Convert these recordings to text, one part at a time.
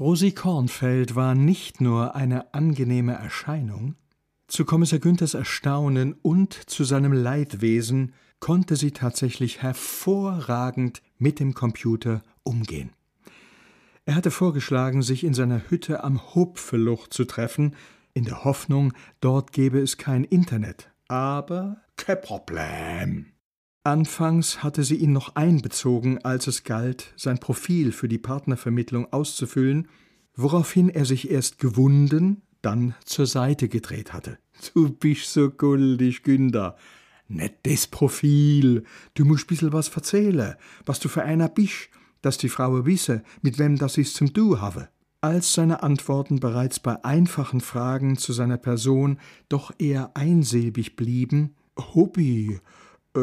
Rosi Kornfeld war nicht nur eine angenehme Erscheinung, zu Kommissar Günthers Erstaunen und zu seinem Leidwesen konnte sie tatsächlich hervorragend mit dem Computer umgehen. Er hatte vorgeschlagen, sich in seiner Hütte am Hopfeluch zu treffen, in der Hoffnung, dort gäbe es kein Internet. Aber kein Problem. Anfangs hatte sie ihn noch einbezogen, als es galt, sein Profil für die Partnervermittlung auszufüllen, woraufhin er sich erst gewunden, dann zur Seite gedreht hatte. Du bist so guldig, Günther. Nicht das Profil. Du musst bissel was verzählen, was du für einer bist, dass die Frau wisse, mit wem das ist zum Du habe. Als seine Antworten bereits bei einfachen Fragen zu seiner Person doch eher einsilbig blieben, Hobby, äh,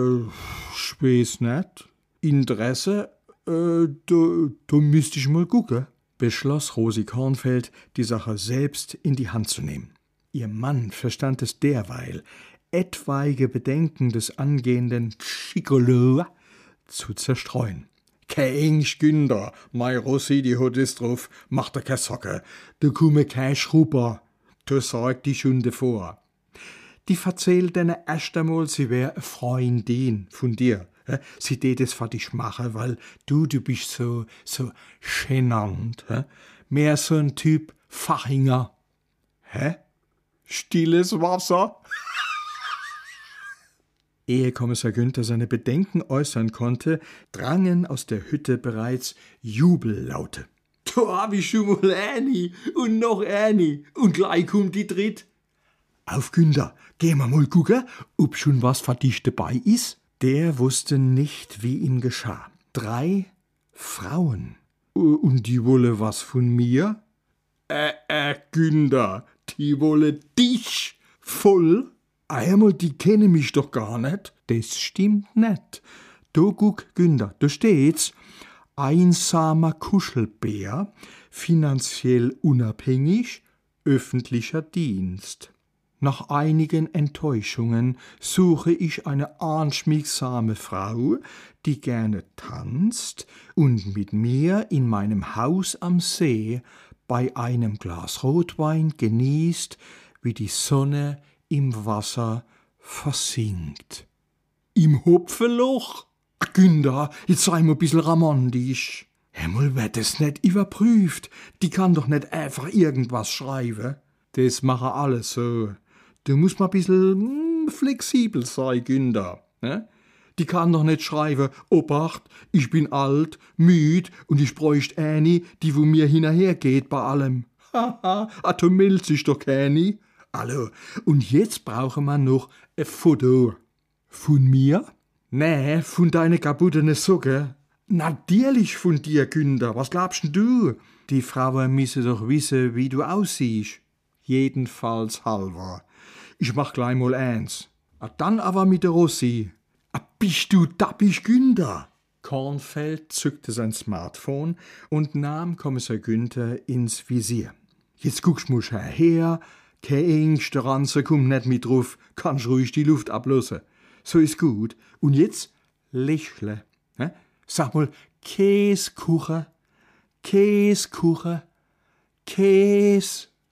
weiß nicht, Interesse, äh, da, da müsste ich mal gucken, beschloss Rosi Kornfeld, die Sache selbst in die Hand zu nehmen. Ihr Mann verstand es derweil, etwaige Bedenken des angehenden Schikolo zu zerstreuen. Kein Günder, mei Rossi, die hat es drauf, macht er keine Socke, da kumme kein Schrubber, du sagt die Schunde vor. Die verzählt deine erst einmal, sie wär a Freundin von dir. Sie tät es für dich machen, weil du, du bist so, so genannt. Mehr so ein Typ Fachinger. Hä? Stilles Wasser? Ehe Kommissar Günther seine Bedenken äußern konnte, drangen aus der Hütte bereits Jubellaute. Da hab ich schon mal eine und noch eine und gleich kommt die dritt. Auf Günther, gehen wir mal gucken, ob schon was für dich dabei ist. Der wusste nicht, wie ihm geschah. Drei Frauen. Und die wolle was von mir? Äh, äh, Günther, die wolle dich voll? Einmal, die kenne mich doch gar nicht. Das stimmt nicht. Du guck, Günther, da steht's. Einsamer Kuschelbär, finanziell unabhängig, öffentlicher Dienst. Nach einigen Enttäuschungen suche ich eine anschmiegsame Frau, die gerne tanzt und mit mir in meinem Haus am See bei einem Glas Rotwein genießt, wie die Sonne im Wasser versinkt. Im Hopfeloch? Günther, jetzt sei mal bissel romantisch. Himmel wird es nicht überprüft. Die kann doch nicht einfach irgendwas schreiben. Das mache alles so. Du musst mal bissel hm, flexibel sein, Günther. Ne? Die kann doch nicht schreiben, Obacht, ich bin alt, müd und ich bräucht eine, die wo mir hinterhergeht bei allem. Haha, ah, du meldest dich doch keine. Hallo, und jetzt brauchen wir noch ein Foto. Von mir? Nee, von deine kaputtene Socke. Natürlich von dir, Günther. Was glaubst denn du? Die Frauen müssen doch wissen, wie du aussiehst. Jedenfalls halber. Ich mach gleich mal eins. A dann aber mit der Rossi. A bist du dappig, Günther? Kornfeld zückte sein Smartphone und nahm Kommissar Günther ins Visier. Jetzt guckst musch her, kein Angst, der Ranze kommt nicht mit drauf, kannst ruhig die Luft ablassen. So ist gut. Und jetzt lächle. Hä? Sag mal, Käsekuchen, Käsekuchen, Käse.